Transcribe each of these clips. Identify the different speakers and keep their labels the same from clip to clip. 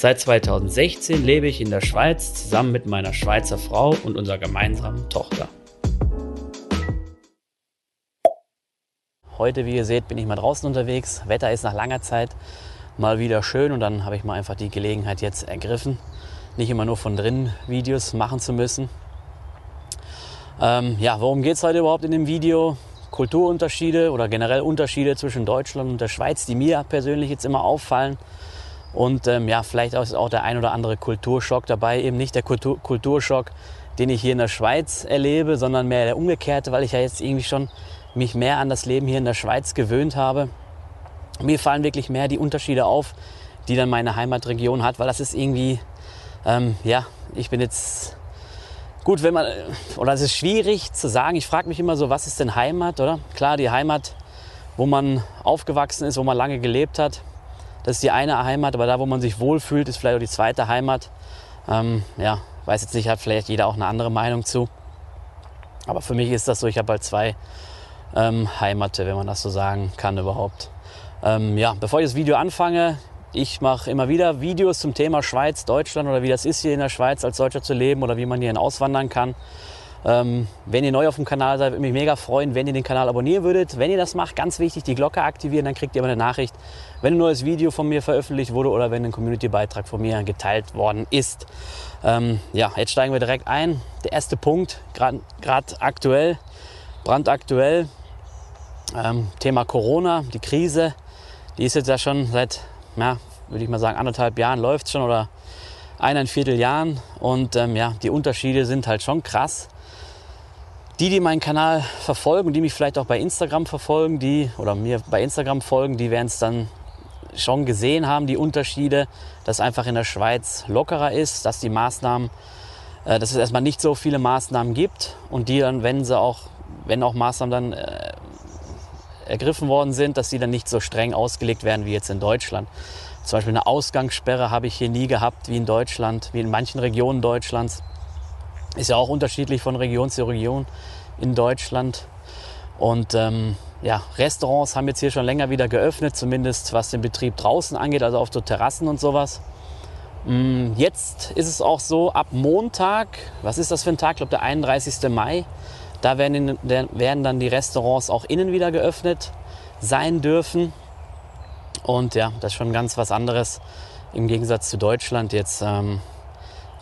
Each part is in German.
Speaker 1: Seit 2016 lebe ich in der Schweiz zusammen mit meiner Schweizer Frau und unserer gemeinsamen Tochter. Heute, wie ihr seht, bin ich mal draußen unterwegs. Wetter ist nach langer Zeit mal wieder schön und dann habe ich mal einfach die Gelegenheit jetzt ergriffen, nicht immer nur von drinnen Videos machen zu müssen. Ähm, ja, worum geht es heute überhaupt in dem Video? Kulturunterschiede oder generell Unterschiede zwischen Deutschland und der Schweiz, die mir persönlich jetzt immer auffallen. Und ähm, ja, vielleicht ist auch der ein oder andere Kulturschock dabei. Eben nicht der Kultur Kulturschock, den ich hier in der Schweiz erlebe, sondern mehr der umgekehrte, weil ich ja jetzt irgendwie schon mich mehr an das Leben hier in der Schweiz gewöhnt habe. Mir fallen wirklich mehr die Unterschiede auf, die dann meine Heimatregion hat, weil das ist irgendwie, ähm, ja, ich bin jetzt gut, wenn man, oder es ist schwierig zu sagen. Ich frage mich immer so, was ist denn Heimat, oder? Klar, die Heimat, wo man aufgewachsen ist, wo man lange gelebt hat, das ist die eine Heimat, aber da, wo man sich wohlfühlt, ist vielleicht auch die zweite Heimat. Ähm, ja, weiß jetzt nicht, hat vielleicht jeder auch eine andere Meinung zu. Aber für mich ist das so, ich habe halt zwei ähm, Heimate, wenn man das so sagen kann überhaupt. Ähm, ja, bevor ich das Video anfange, ich mache immer wieder Videos zum Thema Schweiz, Deutschland oder wie das ist hier in der Schweiz als Deutscher zu leben oder wie man hierhin auswandern kann. Ähm, wenn ihr neu auf dem Kanal seid, würde mich mega freuen, wenn ihr den Kanal abonnieren würdet. Wenn ihr das macht, ganz wichtig, die Glocke aktivieren, dann kriegt ihr immer eine Nachricht, wenn ein neues Video von mir veröffentlicht wurde oder wenn ein Community-Beitrag von mir geteilt worden ist. Ähm, ja, jetzt steigen wir direkt ein. Der erste Punkt, gerade aktuell, brandaktuell, ähm, Thema Corona, die Krise, die ist jetzt ja schon seit, ja, würde ich mal sagen, anderthalb Jahren läuft schon oder eineinviertel Jahren. Und ähm, ja, die Unterschiede sind halt schon krass. Die, die meinen Kanal verfolgen, die mich vielleicht auch bei Instagram verfolgen, die oder mir bei Instagram folgen, die werden es dann schon gesehen haben, die Unterschiede, dass einfach in der Schweiz lockerer ist, dass die Maßnahmen, äh, dass es erstmal nicht so viele Maßnahmen gibt und die dann, wenn sie auch, wenn auch Maßnahmen dann äh, ergriffen worden sind, dass sie dann nicht so streng ausgelegt werden wie jetzt in Deutschland. Zum Beispiel eine Ausgangssperre habe ich hier nie gehabt wie in Deutschland, wie in manchen Regionen Deutschlands. Ist ja auch unterschiedlich von Region zu Region in Deutschland. Und ähm, ja, Restaurants haben jetzt hier schon länger wieder geöffnet, zumindest was den Betrieb draußen angeht, also auf so Terrassen und sowas. Mm, jetzt ist es auch so, ab Montag, was ist das für ein Tag? Ich glaube, der 31. Mai, da werden, werden dann die Restaurants auch innen wieder geöffnet sein dürfen. Und ja, das ist schon ganz was anderes im Gegensatz zu Deutschland. Jetzt ähm,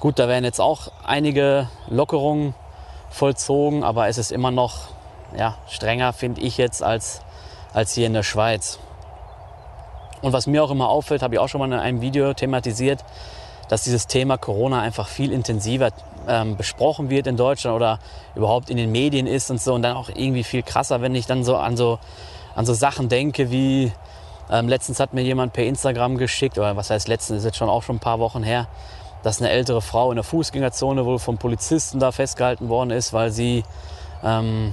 Speaker 1: gut, da werden jetzt auch einige Lockerungen vollzogen, aber es ist immer noch ja, strenger, finde ich jetzt, als, als hier in der Schweiz. Und was mir auch immer auffällt, habe ich auch schon mal in einem Video thematisiert, dass dieses Thema Corona einfach viel intensiver ähm, besprochen wird in Deutschland oder überhaupt in den Medien ist und so. Und dann auch irgendwie viel krasser, wenn ich dann so an so, an so Sachen denke wie ähm, letztens hat mir jemand per Instagram geschickt, oder was heißt letztens, ist jetzt schon auch schon ein paar Wochen her, dass eine ältere Frau in der Fußgängerzone wohl vom Polizisten da festgehalten worden ist, weil sie ähm,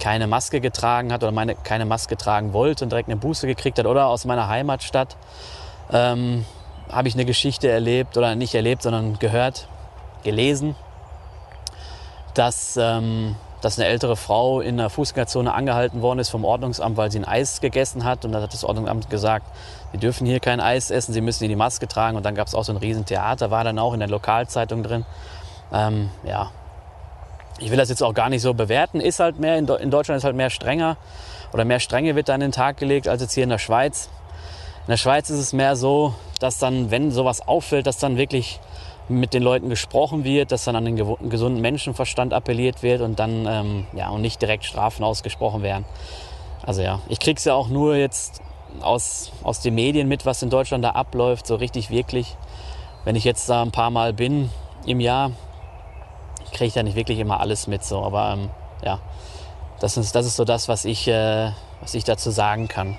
Speaker 1: keine Maske getragen hat oder meine, keine Maske tragen wollte und direkt eine Buße gekriegt hat. Oder aus meiner Heimatstadt ähm, habe ich eine Geschichte erlebt oder nicht erlebt, sondern gehört, gelesen, dass, ähm, dass eine ältere Frau in der Fußgängerzone angehalten worden ist vom Ordnungsamt, weil sie ein Eis gegessen hat. Und dann hat das Ordnungsamt gesagt, Sie dürfen hier kein Eis essen, Sie müssen hier die Maske tragen. Und dann gab es auch so ein Riesentheater, war dann auch in der Lokalzeitung drin. Ähm, ja, ich will das jetzt auch gar nicht so bewerten. Ist halt mehr, in, Deutschland ist halt mehr strenger oder mehr Strenge wird da an den Tag gelegt als jetzt hier in der Schweiz. In der Schweiz ist es mehr so, dass dann, wenn sowas auffällt, dass dann wirklich mit den Leuten gesprochen wird, dass dann an den gesunden Menschenverstand appelliert wird und dann ähm, ja und nicht direkt Strafen ausgesprochen werden. Also ja, ich krieg's ja auch nur jetzt aus, aus den Medien mit, was in Deutschland da abläuft, so richtig wirklich. Wenn ich jetzt da ein paar Mal bin im Jahr, kriege ich da nicht wirklich immer alles mit. So. Aber ähm, ja, das ist, das ist so das, was ich, äh, was ich dazu sagen kann.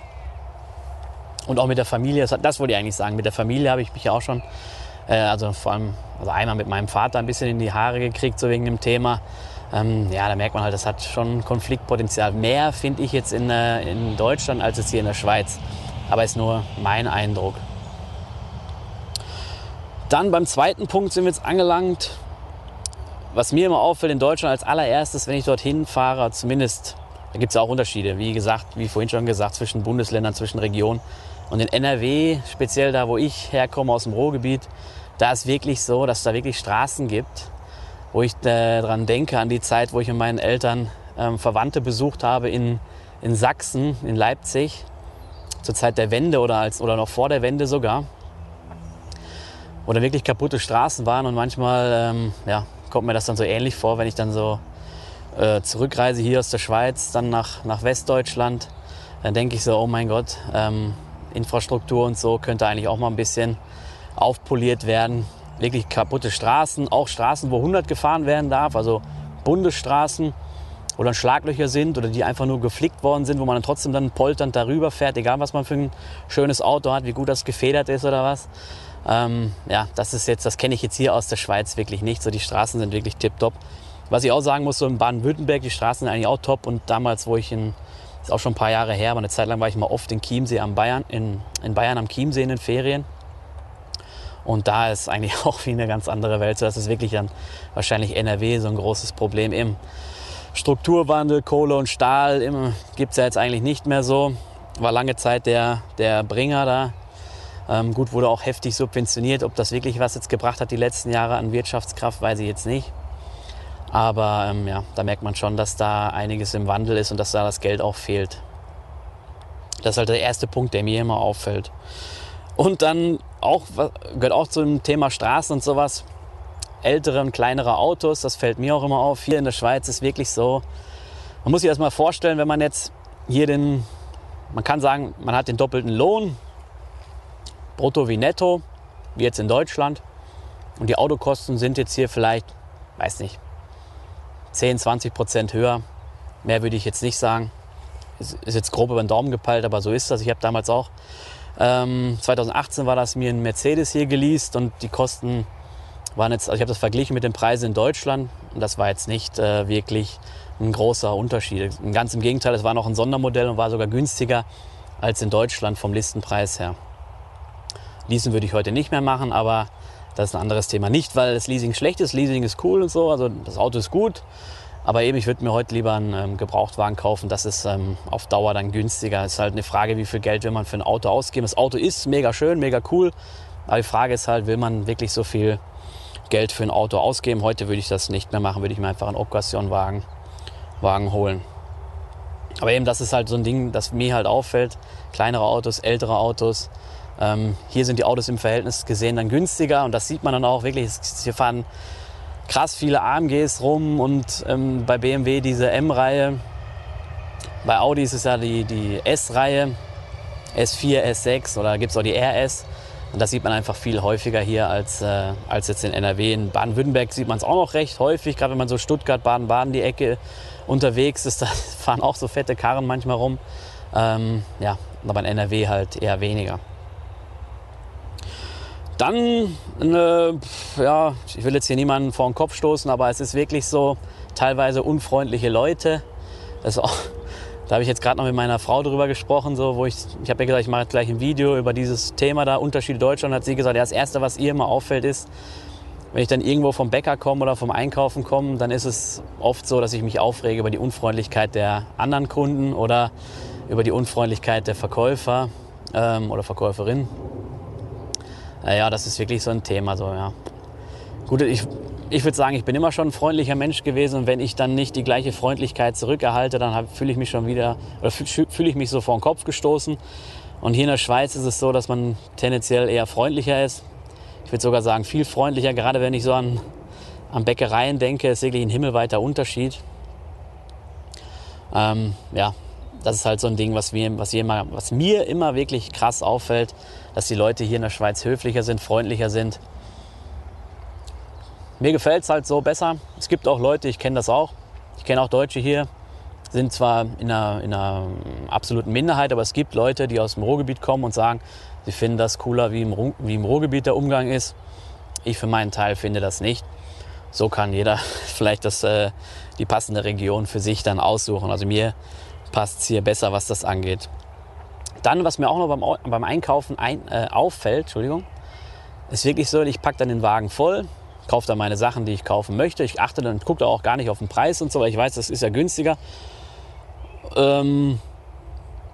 Speaker 1: Und auch mit der Familie, das, das wollte ich eigentlich sagen, mit der Familie habe ich mich ja auch schon Äh, also vor allem, also einmal mit meinem Vater ein bisschen in die Haare gekriegt, so wegen dem Thema. Ähm, ja, da merkt man halt, das hat schon Konfliktpotenzial. Mehr finde ich jetzt in, äh, in Deutschland als jetzt hier in der Schweiz. Aber ist nur mein Eindruck. Dann beim zweiten Punkt sind wir jetzt angelangt. Was mir immer auffällt in Deutschland als allererstes, wenn ich dorthin fahre, zumindest, da gibt es auch Unterschiede, wie gesagt, wie vorhin schon gesagt, zwischen Bundesländern, zwischen Regionen. Und in NRW, speziell da, wo ich herkomme, aus dem Ruhrgebiet, da ist wirklich so, dass da wirklich Straßen gibt, wo ich äh, daran denke, an die Zeit, wo ich mit meinen Eltern ähm, Verwandte besucht habe in, in Sachsen, in Leipzig, zur Zeit der Wende oder, als, oder noch vor der Wende sogar oder wirklich kaputte Straßen waren und manchmal ähm, ja, kommt mir das dann so ähnlich vor, wenn ich dann so äh, zurückreise hier aus der Schweiz, dann nach, nach Westdeutschland, dann denke ich so, oh mein Gott, ähm, Infrastruktur und so könnte eigentlich auch mal ein bisschen aufpoliert werden. Wirklich kaputte Straßen, auch Straßen, wo 100 gefahren werden darf, also Bundesstraßen, wo dann Schlaglöcher sind oder die einfach nur geflickt worden sind, wo man dann trotzdem dann polternd darüber fährt, egal was man für ein schönes Auto hat, wie gut das gefedert ist oder was. Ähm, ja, das ist jetzt, das kenne ich jetzt hier aus der Schweiz wirklich nicht. So die Straßen sind wirklich tipptopp. Was ich auch sagen muss, so in Baden-Württemberg, die Straßen sind eigentlich auch top. Und damals, wo ich in, ist auch schon ein paar Jahre her, aber eine Zeit lang war ich mal oft in Chiemsee am Bayern, in, in Bayern am Chiemsee in den Ferien. Und da ist eigentlich auch wie eine ganz andere Welt. So, das ist wirklich dann wahrscheinlich NRW so ein großes Problem im Strukturwandel, Kohle und Stahl gibt es ja jetzt eigentlich nicht mehr so. War lange Zeit der, der Bringer da ähm, gut, wurde auch heftig subventioniert. Ob das wirklich was jetzt gebracht hat die letzten Jahre an Wirtschaftskraft, weiß ich jetzt nicht. Aber ähm, ja, da merkt man schon, dass da einiges im Wandel ist und dass da das Geld auch fehlt. Das ist halt der erste Punkt, der mir immer auffällt. Und dann auch, gehört auch zum Thema Straßen und sowas. Ältere und kleinere Autos, das fällt mir auch immer auf. Hier in der Schweiz ist wirklich so, man muss sich das mal vorstellen, wenn man jetzt hier den, man kann sagen, man hat den doppelten Lohn, brutto wie netto, wie jetzt in Deutschland. Und die Autokosten sind jetzt hier vielleicht, weiß nicht, 10, 20 Prozent höher. Mehr würde ich jetzt nicht sagen. Ist jetzt grob über den Daumen gepeilt, aber so ist das. Ich habe damals auch, ähm, 2018 war das mir ein Mercedes hier geleast und die Kosten waren jetzt, also ich habe das verglichen mit den Preisen in Deutschland und das war jetzt nicht äh, wirklich ein großer Unterschied. Ganz im Gegenteil, es war noch ein Sondermodell und war sogar günstiger als in Deutschland vom Listenpreis her. Leasen würde ich heute nicht mehr machen, aber das ist ein anderes Thema. Nicht, weil das Leasing schlecht ist. Leasing ist cool und so. Also das Auto ist gut. Aber eben, ich würde mir heute lieber einen ähm, Gebrauchtwagen kaufen. Das ist ähm, auf Dauer dann günstiger. Es ist halt eine Frage, wie viel Geld will man für ein Auto ausgeben. Das Auto ist mega schön, mega cool. Aber die Frage ist halt, will man wirklich so viel Geld für ein Auto ausgeben? Heute würde ich das nicht mehr machen. Würde ich mir einfach einen Occasion-Wagen Wagen holen. Aber eben, das ist halt so ein Ding, das mir halt auffällt. Kleinere Autos, ältere Autos. Ähm, hier sind die Autos im Verhältnis gesehen dann günstiger und das sieht man dann auch wirklich. Hier fahren krass viele AMGs rum und ähm, bei BMW diese M-Reihe. Bei Audi ist es ja die, die S-Reihe, S4, S6 oder gibt es auch die RS. Und das sieht man einfach viel häufiger hier als, äh, als jetzt in NRW. In Baden-Württemberg sieht man es auch noch recht häufig, gerade wenn man so Stuttgart, Baden-Baden die Ecke unterwegs ist, da fahren auch so fette Karren manchmal rum. Ähm, ja, aber in NRW halt eher weniger. Dann, eine, ja, ich will jetzt hier niemanden vor den Kopf stoßen, aber es ist wirklich so, teilweise unfreundliche Leute. Das auch, da habe ich jetzt gerade noch mit meiner Frau darüber gesprochen, so, wo ich, ich habe ja gesagt, ich mache gleich ein Video über dieses Thema da, Unterschiede Deutschland, hat sie gesagt, ja, das Erste, was ihr immer auffällt, ist, wenn ich dann irgendwo vom Bäcker komme oder vom Einkaufen komme, dann ist es oft so, dass ich mich aufrege über die Unfreundlichkeit der anderen Kunden oder über die Unfreundlichkeit der Verkäufer ähm, oder Verkäuferin. Ja, das ist wirklich so ein Thema. So, ja. Gut, ich, ich würde sagen, ich bin immer schon ein freundlicher Mensch gewesen und wenn ich dann nicht die gleiche Freundlichkeit zurückerhalte, dann fühle ich mich schon wieder, oder fühle ich mich so vor den Kopf gestoßen. Und hier in der Schweiz ist es so, dass man tendenziell eher freundlicher ist. Ich würde sogar sagen, viel freundlicher, gerade wenn ich so an, an Bäckereien denke, ist wirklich ein himmelweiter Unterschied. Ähm, ja, das ist halt so ein Ding, was mir, was, immer, was mir immer wirklich krass auffällt, dass die Leute hier in der Schweiz höflicher sind, freundlicher sind. Mir gefällt es halt so besser. Es gibt auch Leute, ich kenne das auch. Ich kenne auch Deutsche hier, sind zwar in einer, in einer absoluten Minderheit, aber es gibt Leute, die aus dem Ruhrgebiet kommen und sagen, sie finden das cooler, wie im, wie im Ruhrgebiet der Umgang ist. Ich für meinen Teil finde das nicht. So kann jeder vielleicht das, äh, die passende Region für sich dann aussuchen. Also mir passt es hier besser, was das angeht. Dann, was mir auch noch beim, beim Einkaufen ein, äh, auffällt, Entschuldigung, ist wirklich so, ich packe dann den Wagen voll, kaufe dann meine Sachen, die ich kaufen möchte. Ich achte dann, gucke da auch gar nicht auf den Preis und so, weil ich weiß, das ist ja günstiger. Ähm,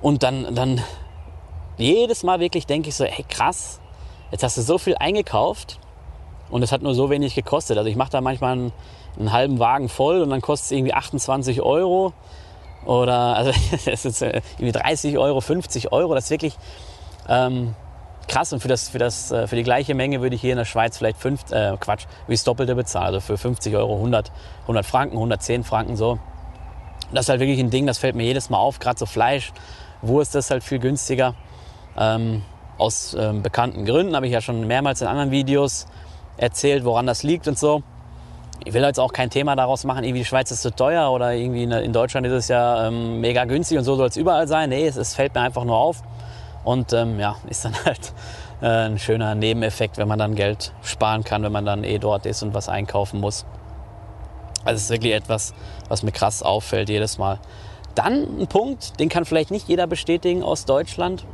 Speaker 1: und dann, dann jedes Mal wirklich denke ich so, hey krass, jetzt hast du so viel eingekauft und es hat nur so wenig gekostet. Also ich mache da manchmal einen, einen, halben Wagen voll und dann kostet es irgendwie 28 Euro oder also das ist äh, irgendwie 30 Euro, 50 Euro. Das ist wirklich ähm, krass und für, das, für, das, äh, für die gleiche Menge würde ich hier in der Schweiz vielleicht fünf, äh, Quatsch, wie das Doppelte bezahlen. Also für 50 Euro 100, 100 Franken, 110 Franken so. Das ist halt wirklich ein Ding, das fällt mir jedes Mal auf. Gerade so Fleisch, Wurst ist halt viel günstiger. Ähm, aus ähm, bekannten Gründen habe ich ja schon mehrmals in anderen Videos erzählt, woran das liegt und so. Ich will jetzt auch kein Thema daraus machen, irgendwie die Schweiz ist zu teuer oder irgendwie in Deutschland ist es ja ähm, mega günstig und so soll es überall sein. Nee, es, es, fällt mir einfach nur auf. Und ähm, ja, ist dann halt äh, ein schöner Nebeneffekt, wenn man dann Geld sparen kann, wenn man dann eh dort ist und was einkaufen muss. Also es ist wirklich etwas, was mir krass auffällt jedes Mal. Dann ein Punkt, den kann vielleicht nicht jeder bestätigen aus Deutschland.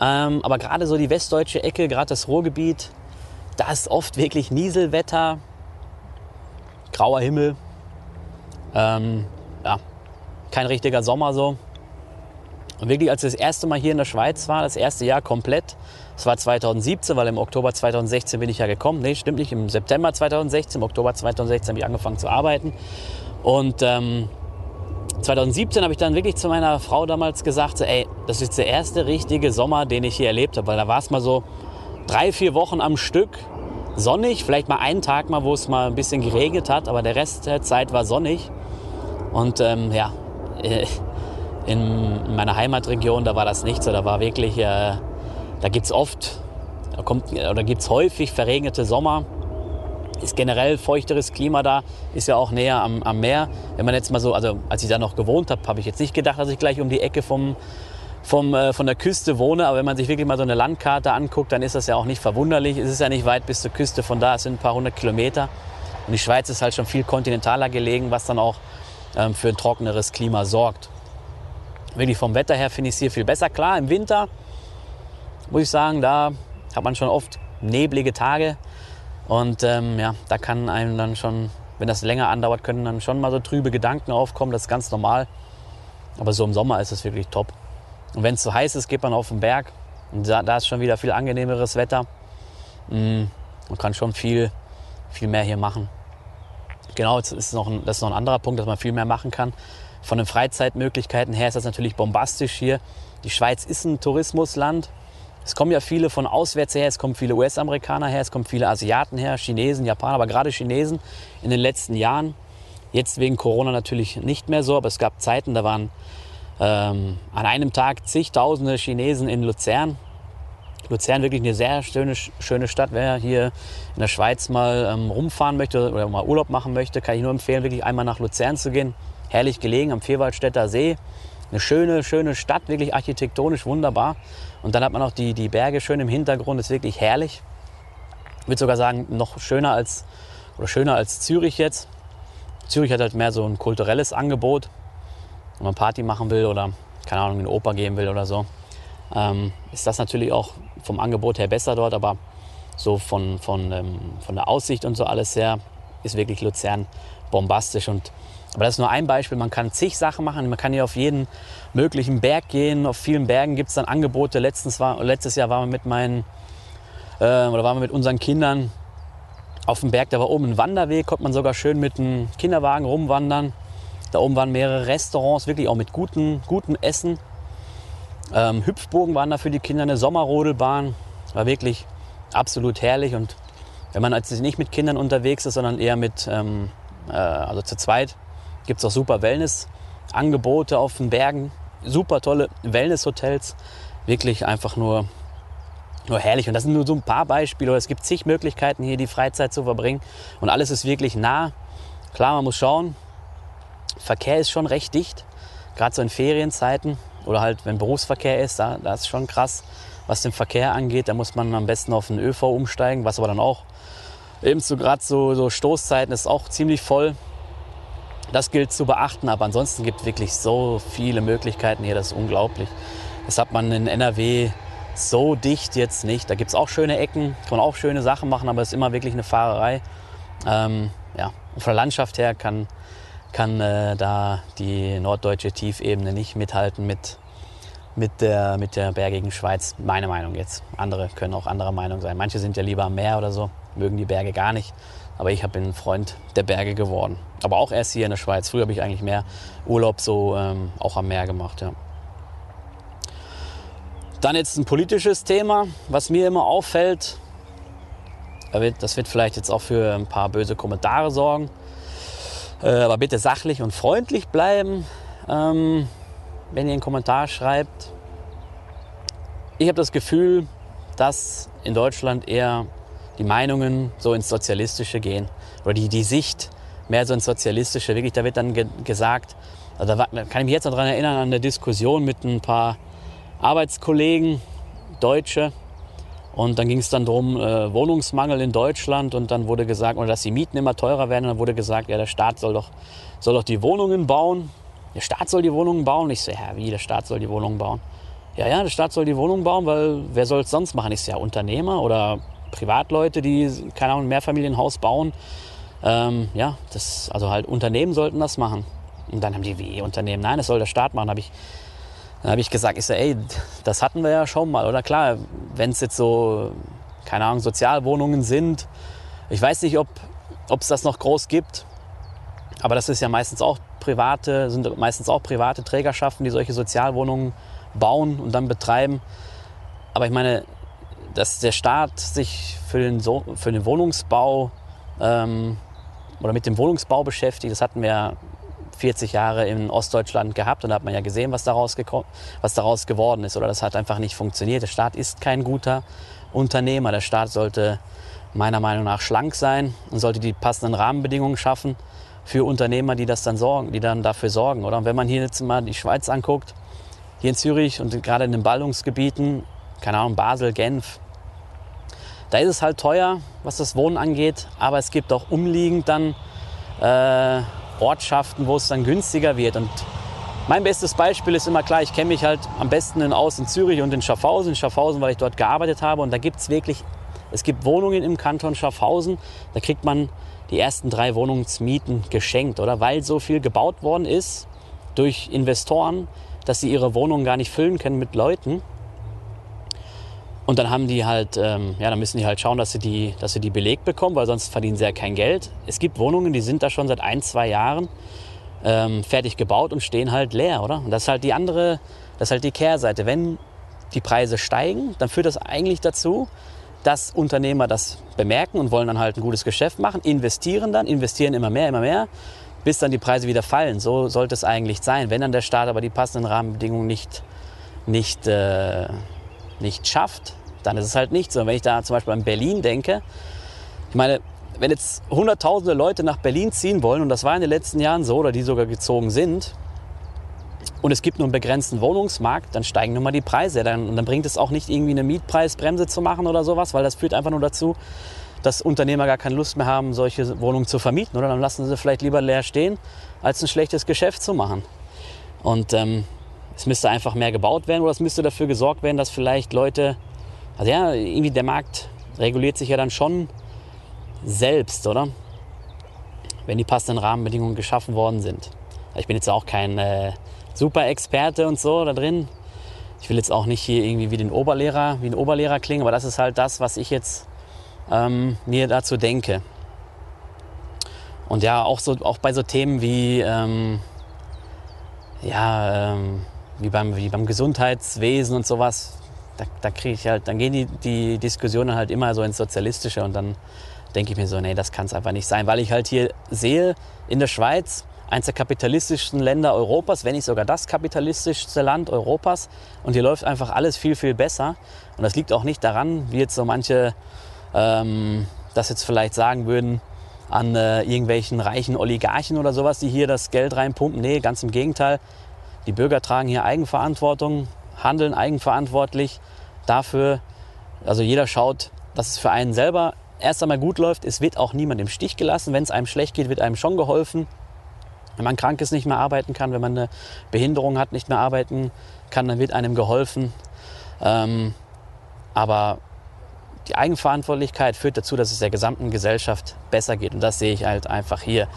Speaker 1: Ähm, aber gerade so die westdeutsche Ecke, gerade das Ruhrgebiet, da ist oft wirklich Nieselwetter, grauer Himmel. Ähm, ja, kein richtiger Sommer so. Und wirklich, als ich das erste Mal hier in der Schweiz war, das erste Jahr komplett, das war 2017, weil im Oktober 2016 bin ich ja gekommen. Nee, stimmt nicht, im September 2016, im Oktober 2016 habe ich angefangen zu arbeiten. Und ähm, 2017 habe ich dann wirklich zu meiner Frau damals gesagt, so, ey, das ist der erste richtige Sommer, den ich hier erlebt habe. Weil da war es mal so drei, vier Wochen am Stück sonnig. Vielleicht mal einen Tag mal, wo es mal ein bisschen geregnet hat, aber der Rest der Zeit war sonnig. Und ähm, ja, äh, in meiner Heimatregion, da war das nicht so. Da war wirklich, äh, da gibt es oft, da kommt, oder gibt es häufig verregnete Sommer ist generell feuchteres Klima da, ist ja auch näher am, am Meer. Wenn man jetzt mal so, also als ich da noch gewohnt habe, habe ich jetzt nicht gedacht, dass ich gleich um die Ecke vom, vom, äh, von der Küste wohne. Aber wenn man sich wirklich mal so eine Landkarte anguckt, dann ist das ja auch nicht verwunderlich. Es ist ja nicht weit bis zur Küste, von da sind ein paar hundert Kilometer. Und die Schweiz ist halt schon viel kontinentaler gelegen, was dann auch ähm, für ein trockeneres Klima sorgt. Wirklich vom Wetter her finde ich es hier viel besser. Klar, im Winter muss ich sagen, da hat man schon oft neblige Tage. Und ähm, ja, da kann einem dann schon, wenn das länger andauert, können dann schon mal so trübe Gedanken aufkommen. Das ist ganz normal. Aber so im Sommer ist es wirklich top. Und wenn es so heiß ist, geht man auf den Berg. Und da, da ist schon wieder viel angenehmeres Wetter. Mm, man kann schon viel, viel mehr hier machen. Genau, das ist, noch ein, das ist noch ein anderer Punkt, dass man viel mehr machen kann. Von den Freizeitmöglichkeiten her ist das natürlich bombastisch hier. Die Schweiz ist ein Tourismusland. Es kommen ja viele von auswärts her, es kommen viele US-Amerikaner her, es kommen viele Asiaten her, Chinesen, Japaner, aber gerade Chinesen in den letzten Jahren. Jetzt wegen Corona natürlich nicht mehr so, aber es gab Zeiten, da waren ähm, an einem Tag zigtausende Chinesen in Luzern. Luzern wirklich eine sehr schöne, schöne Stadt. Wer hier in der Schweiz mal ähm, rumfahren möchte oder mal Urlaub machen möchte, kann ich nur empfehlen, wirklich einmal nach Luzern zu gehen. Herrlich gelegen am Vierwaldstätter See. Eine schöne, schöne Stadt, wirklich architektonisch wunderbar. Und dann hat man auch die, die Berge schön im Hintergrund, ist wirklich herrlich. Ich würde sogar sagen, noch schöner als, oder schöner als Zürich jetzt. Zürich hat halt mehr so ein kulturelles Angebot. Wenn man Party machen will oder, keine Ahnung, in die Oper gehen will oder so, ähm, ist das natürlich auch vom Angebot her besser dort. Aber so von, von, ähm, von der Aussicht und so alles her ist wirklich Luzern bombastisch. Und aber das ist nur ein Beispiel. Man kann zig Sachen machen. Man kann hier auf jeden möglichen Berg gehen. Auf vielen Bergen gibt es dann Angebote. Letztens war, letztes Jahr waren wir mit meinen äh, oder waren wir mit unseren Kindern auf dem Berg. Da war oben ein Wanderweg. Konnte man sogar schön mit einem Kinderwagen rumwandern. Da oben waren mehrere Restaurants, wirklich auch mit gutem guten Essen. Ähm, Hüpfburgen waren da für die Kinder, eine Sommerrodelbahn. War wirklich absolut herrlich. Und wenn man also nicht mit Kindern unterwegs ist, sondern eher mit, ähm, äh, also zu zweit, gibt es auch super Wellness-Angebote auf den Bergen, super tolle Wellness-Hotels. Wirklich einfach nur, nur herrlich. Und das sind nur so ein paar Beispiele. Es gibt zig Möglichkeiten, hier die Freizeit zu verbringen. Und alles ist wirklich nah. Klar, man muss schauen. Verkehr ist schon recht dicht. Gerade so in Ferienzeiten oder halt, wenn Berufsverkehr ist, da, da ist schon krass, was den Verkehr angeht. Da muss man am besten auf den ÖV umsteigen, was aber dann auch Eben so gerade so, so Stoßzeiten ist auch ziemlich voll. Das gilt zu beachten, aber ansonsten gibt es wirklich so viele Möglichkeiten hier, das ist unglaublich. Das hat man in NRW so dicht jetzt nicht. Da gibt es auch schöne Ecken, kann man auch schöne Sachen machen, aber es ist immer wirklich eine Fahrerei. Ähm, ja, von der Landschaft her kann, kann äh, da die norddeutsche Tiefebene nicht mithalten mit, mit, der, mit der bergigen Schweiz. Meine Meinung jetzt. Andere können auch anderer Meinung sein. Manche sind ja lieber am Meer oder so, mögen die Berge gar nicht. Aber ich bin ein Freund der Berge geworden. Aber auch erst hier in der Schweiz. Früher habe ich eigentlich mehr Urlaub so ähm, auch am Meer gemacht. Ja. Dann jetzt ein politisches Thema, was mir immer auffällt. Das wird vielleicht jetzt auch für ein paar böse Kommentare sorgen. Äh, aber bitte sachlich und freundlich bleiben, ähm, wenn ihr einen Kommentar schreibt. Ich habe das Gefühl, dass in Deutschland eher die Meinungen so ins Sozialistische gehen. Oder die, die Sicht mehr so ins Sozialistische. Wirklich, da wird dann ge gesagt, also da kann ich mich jetzt noch daran erinnern, an eine Diskussion mit ein paar Arbeitskollegen, Deutsche. Und dann ging es dann darum, äh, Wohnungsmangel in Deutschland und dann wurde gesagt, oder dass die Mieten immer teurer werden. Und dann wurde gesagt, ja, der Staat soll doch, soll doch die Wohnungen bauen. Der Staat soll die Wohnungen bauen. Ich so, ja, wie, der Staat soll die Wohnungen bauen? Ja, ja, der Staat soll die Wohnungen bauen, weil wer soll es sonst machen? Ich so, ja, Unternehmer oder Privatleute, die, keine Ahnung, ein Mehrfamilienhaus bauen. Ähm, ja, das, also halt Unternehmen sollten das machen. Und dann haben die, wie Unternehmen? Nein, das soll der Staat machen. habe ich dann habe ich gesagt, ich so, ey, das hatten wir ja schon mal, oder klar, wenn es jetzt so, keine Ahnung, Sozialwohnungen sind, ich weiß nicht, ob es das noch groß gibt, aber das ist ja meistens auch private, sind meistens auch private Trägerschaften, die solche Sozialwohnungen bauen und dann betreiben. Aber ich meine, dass der Staat sich für den, so für den Wohnungsbau ähm, oder mit dem Wohnungsbau beschäftigt, das hatten wir 40 Jahre in Ostdeutschland gehabt und da hat man ja gesehen, was daraus, was daraus geworden ist. Oder das hat einfach nicht funktioniert. Der Staat ist kein guter Unternehmer. Der Staat sollte meiner Meinung nach schlank sein und sollte die passenden Rahmenbedingungen schaffen für Unternehmer, die das dann sorgen, die dann dafür sorgen. Oder und wenn man hier jetzt mal die Schweiz anguckt, hier in Zürich und gerade in den Ballungsgebieten, keine Ahnung, Basel, Genf, da ist es halt teuer, was das Wohnen angeht, aber es gibt auch umliegend dann äh, Ortschaften, wo es dann günstiger wird. Und mein bestes Beispiel ist immer klar, ich kenne mich halt am besten in aus in Zürich und in Schaffhausen. In Schaffhausen, weil ich dort gearbeitet habe. Und da gibt es wirklich, es gibt Wohnungen im Kanton Schaffhausen, da kriegt man die ersten drei Wohnungsmieten geschenkt, oder? Weil so viel gebaut worden ist durch Investoren, dass sie ihre Wohnungen gar nicht füllen können mit Leuten. Und dann haben die halt, ähm, ja, dann müssen die halt schauen, dass sie die, dass sie die belegt bekommen, weil sonst verdienen sie ja kein Geld. Es gibt Wohnungen, die sind da schon seit ein, zwei Jahren ähm, fertig gebaut und stehen halt leer, oder? Und das ist halt die andere, das ist halt die Kehrseite. Wenn die Preise steigen, dann führt das eigentlich dazu, dass Unternehmer das bemerken und wollen dann halt ein gutes Geschäft machen, investieren dann, investieren immer mehr, immer mehr, bis dann die Preise wieder fallen. So sollte es eigentlich sein. Wenn dann der Staat aber die passenden Rahmenbedingungen nicht, nicht äh, nicht schafft, dann ist es halt nicht so. Und wenn ich da zum Beispiel an Berlin denke, ich meine, wenn jetzt hunderttausende Leute nach Berlin ziehen wollen, und das war in den letzten Jahren so, oder die sogar gezogen sind, und es gibt nur einen begrenzten Wohnungsmarkt, dann steigen nun mal die Preise. Dann, und dann bringt es auch nicht irgendwie eine Mietpreisbremse zu machen oder sowas, weil das führt einfach nur dazu, dass Unternehmer gar keine Lust mehr haben, solche Wohnungen zu vermieten. Oder dann lassen sie vielleicht lieber leer stehen, als ein schlechtes Geschäft zu machen. Und ähm, es müsste einfach mehr gebaut werden oder es müsste dafür gesorgt werden, dass vielleicht Leute, also ja, irgendwie der Markt reguliert sich ja dann schon selbst, oder? Wenn die passenden Rahmenbedingungen geschaffen worden sind. Ich bin jetzt auch kein äh, super Experte und so da drin. Ich will jetzt auch nicht hier irgendwie wie den Oberlehrer, wie ein Oberlehrer klingen, aber das ist halt das, was ich jetzt ähm, mir dazu denke. Und ja, auch so, auch bei so Themen wie ähm, ja, ähm, wie beim, wie beim Gesundheitswesen und sowas, da, da kriege ich halt, dann gehen die, die Diskussionen halt immer so ins Sozialistische und dann denke ich mir so, nee, das kann es einfach nicht sein, weil ich halt hier sehe, in der Schweiz, eines der kapitalistischsten Länder Europas, wenn nicht sogar das kapitalistischste Land Europas. Und hier läuft einfach alles viel, viel besser. Und das liegt auch nicht daran, wie jetzt so manche ähm, das jetzt vielleicht sagen würden, an äh, irgendwelchen reichen Oligarchen oder sowas, die hier das Geld reinpumpen. Nee, ganz im Gegenteil. Die Bürger tragen hier Eigenverantwortung, handeln eigenverantwortlich dafür. Also jeder schaut, dass es für einen selber erst einmal gut läuft, es wird auch niemand im Stich gelassen. Wenn es einem schlecht geht, wird einem schon geholfen. Wenn man krank ist, nicht mehr arbeiten kann, wenn man eine Behinderung hat, nicht mehr arbeiten kann, dann wird einem geholfen. Ähm, aber die Eigenverantwortlichkeit führt dazu, dass es der gesamten Gesellschaft besser geht. Und das sehe ich halt einfach hier.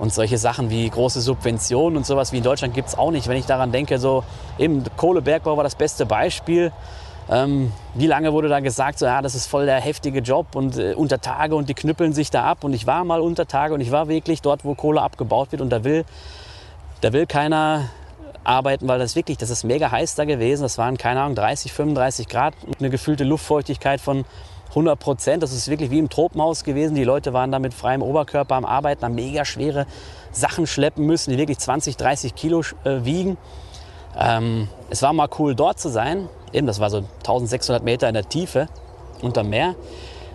Speaker 1: Und solche Sachen wie große Subventionen und sowas wie in Deutschland gibt es auch nicht. Wenn ich daran denke, so eben Kohlebergbau war das beste Beispiel. Ähm, wie lange wurde da gesagt, so, ja, das ist voll der heftige Job und äh, unter Tage und die knüppeln sich da ab. Und ich war mal unter Tage und ich war wirklich dort, wo Kohle abgebaut wird und da will, da will keiner arbeiten, weil das wirklich, das ist mega heiß da gewesen. Das waren, keine Ahnung, 30, 35 Grad und eine gefühlte Luftfeuchtigkeit von 100 Prozent. Das ist wirklich wie im Tropenhaus gewesen. Die Leute waren da mit freiem Oberkörper am Arbeiten, haben mega schwere Sachen schleppen müssen, die wirklich 20, 30 Kilo äh, wiegen. Ähm, es war mal cool, dort zu sein. Eben, das war so 1600 Meter in der Tiefe unterm Meer.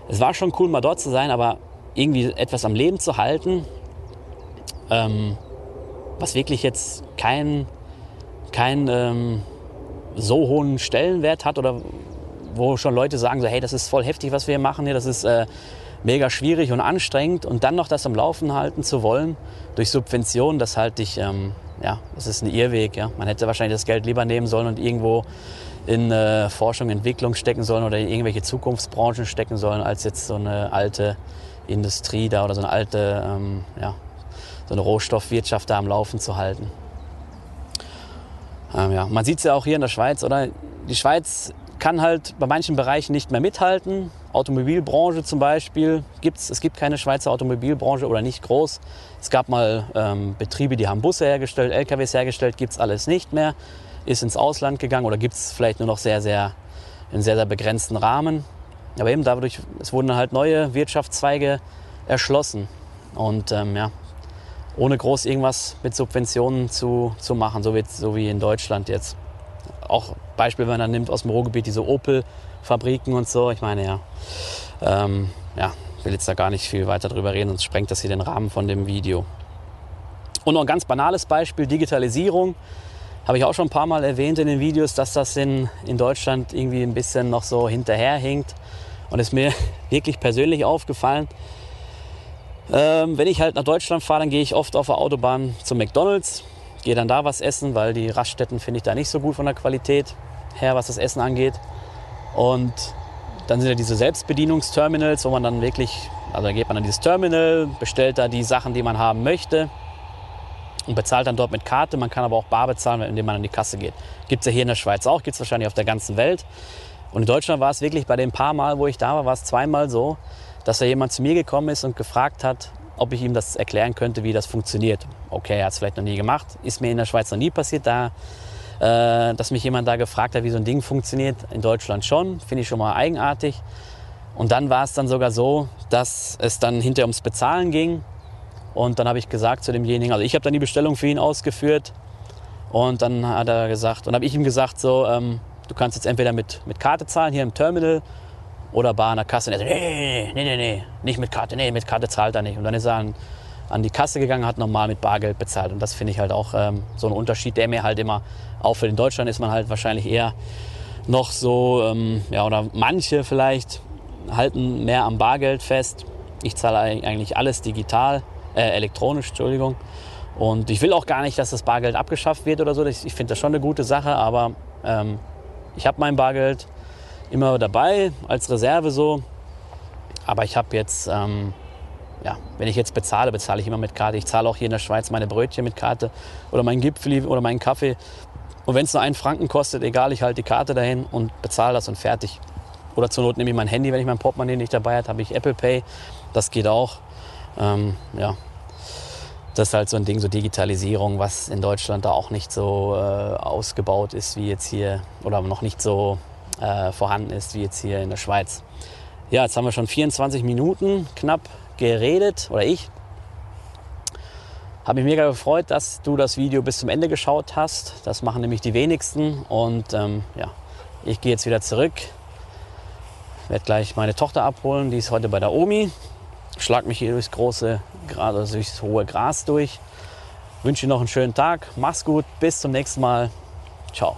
Speaker 1: Es war schon cool, mal dort zu sein, aber irgendwie etwas am Leben zu halten, ähm, was wirklich jetzt keinen kein, ähm, so hohen Stellenwert hat oder wo schon Leute sagen, so, hey, das ist voll heftig, was wir hier machen hier, das ist äh, mega schwierig und anstrengend und dann noch das am Laufen halten zu wollen durch Subventionen, das halte ich, ähm, ja, das ist ein Irrweg. Ja. Man hätte wahrscheinlich das Geld lieber nehmen sollen und irgendwo in äh, Forschung, Entwicklung stecken sollen oder in irgendwelche Zukunftsbranchen stecken sollen, als jetzt so eine alte Industrie da oder so eine alte, ähm, ja, so eine Rohstoffwirtschaft da am Laufen zu halten. Ähm, ja, man sieht es ja auch hier in der Schweiz, oder? Die Schweiz kann halt bei manchen Bereichen nicht mehr mithalten. Automobilbranche zum Beispiel gibt's, es gibt keine Schweizer Automobilbranche oder nicht groß. Es gab mal ähm, Betriebe, die haben Busse hergestellt, LKWs hergestellt, gibt es alles nicht mehr. Ist ins Ausland gegangen oder gibt es vielleicht nur noch sehr, sehr in sehr, sehr begrenzten Rahmen. Aber eben dadurch, es wurden halt neue Wirtschaftszweige erschlossen. Und ähm, ja, ohne groß irgendwas mit Subventionen zu, zu machen, so wie, so wie in Deutschland jetzt. Auch Beispiel, wenn man nimmt aus dem Ruhrgebiet diese Opel-Fabriken und so. Ich meine, ja, ähm, ja, will jetzt da gar nicht viel weiter drüber reden, sonst sprengt das hier den Rahmen von dem Video. Und noch ein ganz banales Beispiel, Digitalisierung. Habe ich auch schon ein paar Mal erwähnt in den Videos, dass das in, in Deutschland irgendwie ein bisschen noch so hinterherhinkt. Und ist mir wirklich persönlich aufgefallen. Ähm, wenn ich halt nach Deutschland fahre, dann gehe ich oft auf der Autobahn zum McDonalds, gehe dann da was essen, weil die Raststätten finde ich da nicht so gut von der Qualität her, was das Essen angeht. Und dann sind ja diese Selbstbedienungsterminals, wo man dann wirklich, also da geht man an dieses Terminal, bestellt da die Sachen, die man haben möchte und bezahlt dann dort mit Karte. Man kann aber auch bar bezahlen, indem man an die Kasse geht. Gibt es ja hier in der Schweiz auch, gibt es wahrscheinlich auf der ganzen Welt. Und in Deutschland war es wirklich bei den paar Mal, wo ich da war, war es zweimal so, dass da jemand zu mir gekommen ist und gefragt hat, ob ich ihm das erklären könnte, wie das funktioniert. Okay, er hat es vielleicht noch nie gemacht, ist mir in der Schweiz noch nie passiert, da, äh, dass mich jemand da gefragt hat, wie so ein Ding funktioniert. In Deutschland schon, finde ich schon mal eigenartig. Und dann war es dann sogar so, dass es dann hinterher ums Bezahlen ging. Und dann habe ich gesagt zu demjenigen, also ich habe dann die Bestellung für ihn ausgeführt. Und dann hat er gesagt, und habe ich ihm gesagt, so, ähm, du kannst jetzt entweder mit, mit Karte zahlen hier im Terminal oder bar an der Kasse. Und er so, nee, nee, nee, nee, nicht mit Karte, nee, mit Karte zahlt er nicht. Und dann ist er an, an die Kasse gegangen, hat normal mit Bargeld bezahlt. Und das finde ich halt auch ähm, so ein Unterschied, der mir halt immer auffällt. In Deutschland ist man halt wahrscheinlich eher noch so, ähm, ja, oder manche vielleicht halten mehr am Bargeld fest. Ich zahle eigentlich alles digital, äh, elektronisch, Entschuldigung. Und ich will auch gar nicht, dass das Bargeld abgeschafft wird oder so. Ich finde das schon eine gute Sache, aber ähm, ich habe mein Bargeld immer dabei als Reserve so. Aber ich habe jetzt, ähm, ja, wenn ich jetzt bezahle, bezahle ich immer mit Karte. Ich zahle auch hier in der Schweiz meine Brötchen mit Karte oder meinen Gipfel oder meinen Kaffee. Und wenn es nur einen Franken kostet, egal, ich halte die Karte dahin und bezahle das und fertig. Oder zur Not nehme ich mein Handy, wenn ich mein Portemonnaie nicht dabei habe, habe ich Apple Pay. Das geht auch. Ähm, ja, das ist halt so ein Ding, so Digitalisierung, was in Deutschland da auch nicht so äh, ausgebaut ist wie jetzt hier oder noch nicht so äh, vorhanden ist wie jetzt hier in der Schweiz. Ja, jetzt haben wir schon 24 Minuten knapp geredet oder ich. Habe mich mega gefreut, dass du das Video bis zum Ende geschaut hast. Das machen nämlich die wenigsten. Und ähm, ja, ich gehe jetzt wieder zurück. Werde gleich meine Tochter abholen. Die ist heute bei der Omi. Schlag mich hier durchs große, also durchs hohe Gras durch. Wünsche dir noch einen schönen Tag. Mach's gut. Bis zum nächsten Mal. Ciao.